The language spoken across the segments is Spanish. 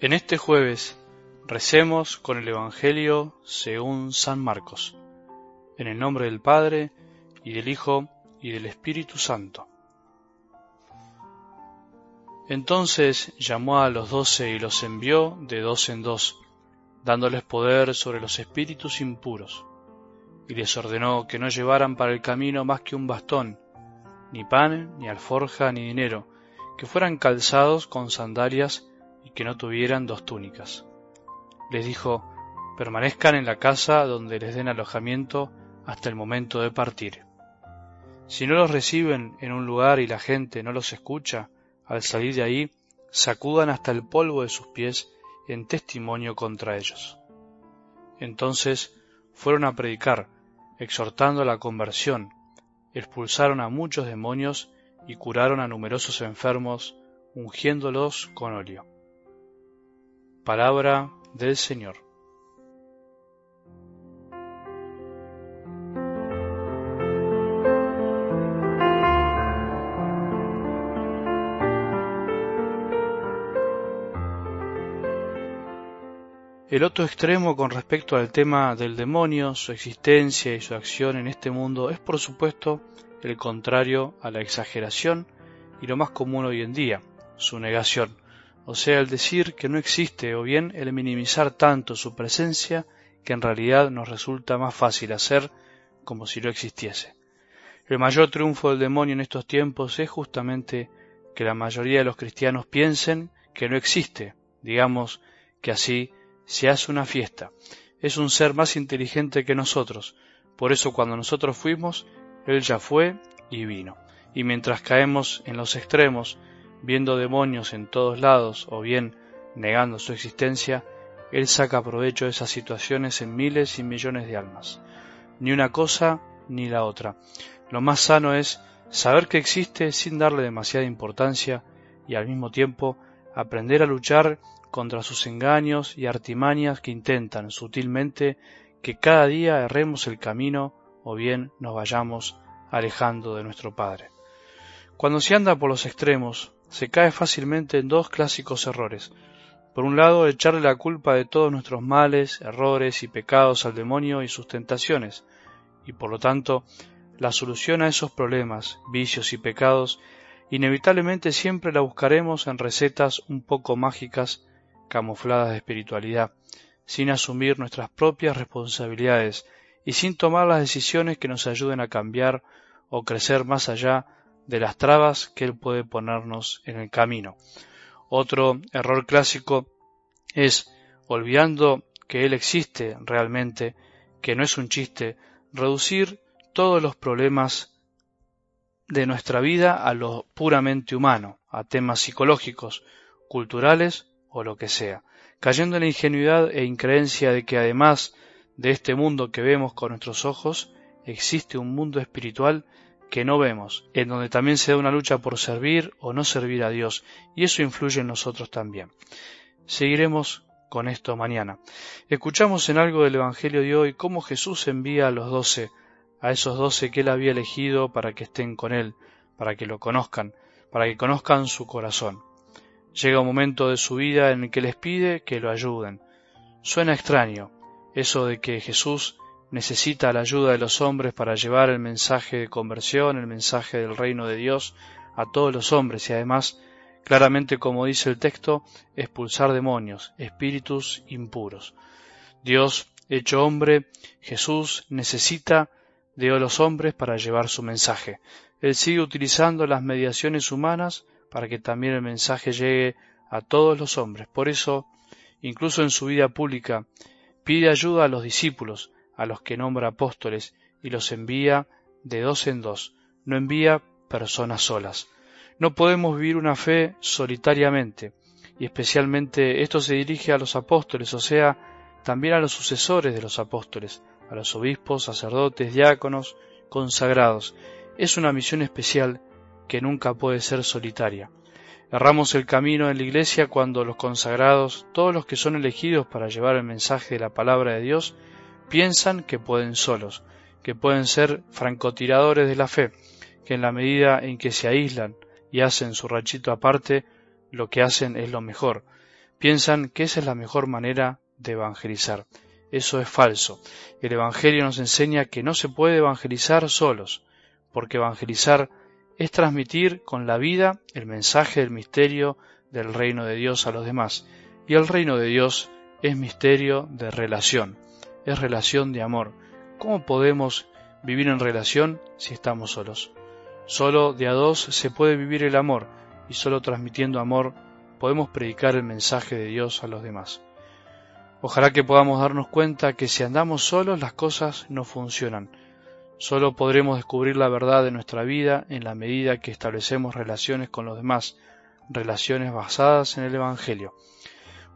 En este jueves recemos con el Evangelio según San Marcos, en el nombre del Padre, y del Hijo, y del Espíritu Santo. Entonces llamó a los doce y los envió de dos en dos, dándoles poder sobre los espíritus impuros, y les ordenó que no llevaran para el camino más que un bastón, ni pan, ni alforja, ni dinero, que fueran calzados con sandalias que no tuvieran dos túnicas. Les dijo, permanezcan en la casa donde les den alojamiento hasta el momento de partir. Si no los reciben en un lugar y la gente no los escucha, al salir de ahí, sacudan hasta el polvo de sus pies en testimonio contra ellos. Entonces fueron a predicar, exhortando a la conversión, expulsaron a muchos demonios y curaron a numerosos enfermos, ungiéndolos con óleo. Palabra del Señor. El otro extremo con respecto al tema del demonio, su existencia y su acción en este mundo es por supuesto el contrario a la exageración y lo más común hoy en día, su negación o sea, el decir que no existe o bien el minimizar tanto su presencia que en realidad nos resulta más fácil hacer como si no existiese. El mayor triunfo del demonio en estos tiempos es justamente que la mayoría de los cristianos piensen que no existe, digamos que así se hace una fiesta. Es un ser más inteligente que nosotros, por eso cuando nosotros fuimos, él ya fue y vino. Y mientras caemos en los extremos viendo demonios en todos lados o bien negando su existencia, él saca provecho de esas situaciones en miles y millones de almas. Ni una cosa ni la otra. Lo más sano es saber que existe sin darle demasiada importancia y al mismo tiempo aprender a luchar contra sus engaños y artimañas que intentan sutilmente que cada día erremos el camino o bien nos vayamos alejando de nuestro Padre. Cuando se anda por los extremos, se cae fácilmente en dos clásicos errores. Por un lado, echarle la culpa de todos nuestros males, errores y pecados al demonio y sus tentaciones, y por lo tanto, la solución a esos problemas, vicios y pecados, inevitablemente siempre la buscaremos en recetas un poco mágicas, camufladas de espiritualidad, sin asumir nuestras propias responsabilidades y sin tomar las decisiones que nos ayuden a cambiar o crecer más allá de las trabas que Él puede ponernos en el camino. Otro error clásico es, olvidando que Él existe realmente, que no es un chiste, reducir todos los problemas de nuestra vida a lo puramente humano, a temas psicológicos, culturales o lo que sea, cayendo en la ingenuidad e increencia de que además de este mundo que vemos con nuestros ojos, existe un mundo espiritual que no vemos, en donde también se da una lucha por servir o no servir a Dios, y eso influye en nosotros también. Seguiremos con esto mañana. Escuchamos en algo del Evangelio de hoy cómo Jesús envía a los doce, a esos doce que él había elegido para que estén con él, para que lo conozcan, para que conozcan su corazón. Llega un momento de su vida en el que les pide que lo ayuden. Suena extraño eso de que Jesús necesita la ayuda de los hombres para llevar el mensaje de conversión, el mensaje del reino de Dios a todos los hombres y además, claramente como dice el texto, expulsar demonios, espíritus impuros. Dios, hecho hombre, Jesús necesita de los hombres para llevar su mensaje. Él sigue utilizando las mediaciones humanas para que también el mensaje llegue a todos los hombres. Por eso, incluso en su vida pública, pide ayuda a los discípulos, a los que nombra apóstoles y los envía de dos en dos, no envía personas solas. No podemos vivir una fe solitariamente, y especialmente esto se dirige a los apóstoles, o sea, también a los sucesores de los apóstoles, a los obispos, sacerdotes, diáconos, consagrados. Es una misión especial que nunca puede ser solitaria. Erramos el camino en la iglesia cuando los consagrados, todos los que son elegidos para llevar el mensaje de la palabra de Dios, piensan que pueden solos, que pueden ser francotiradores de la fe, que en la medida en que se aíslan y hacen su rachito aparte, lo que hacen es lo mejor. piensan que esa es la mejor manera de evangelizar. Eso es falso. El Evangelio nos enseña que no se puede evangelizar solos, porque evangelizar es transmitir con la vida el mensaje del misterio del reino de Dios a los demás. Y el reino de Dios es misterio de relación, es relación de amor. ¿Cómo podemos vivir en relación si estamos solos? Solo de a dos se puede vivir el amor y solo transmitiendo amor podemos predicar el mensaje de Dios a los demás. Ojalá que podamos darnos cuenta que si andamos solos las cosas no funcionan. Solo podremos descubrir la verdad de nuestra vida en la medida que establecemos relaciones con los demás, relaciones basadas en el Evangelio.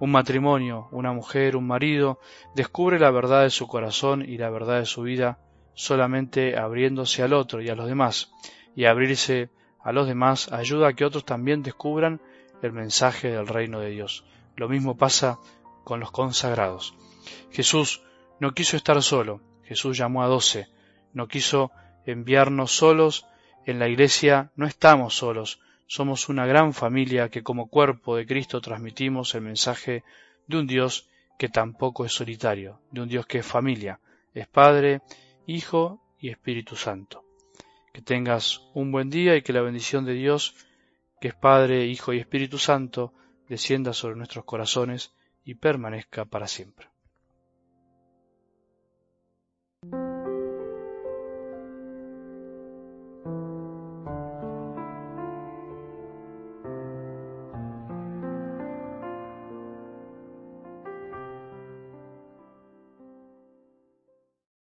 Un matrimonio, una mujer, un marido, descubre la verdad de su corazón y la verdad de su vida solamente abriéndose al otro y a los demás, y abrirse a los demás ayuda a que otros también descubran el mensaje del reino de Dios. Lo mismo pasa con los consagrados. Jesús no quiso estar solo, Jesús llamó a doce, no quiso enviarnos solos, en la iglesia no estamos solos, somos una gran familia que como cuerpo de Cristo transmitimos el mensaje de un Dios que tampoco es solitario, de un Dios que es familia, es Padre, Hijo y Espíritu Santo. Que tengas un buen día y que la bendición de Dios, que es Padre, Hijo y Espíritu Santo, descienda sobre nuestros corazones y permanezca para siempre.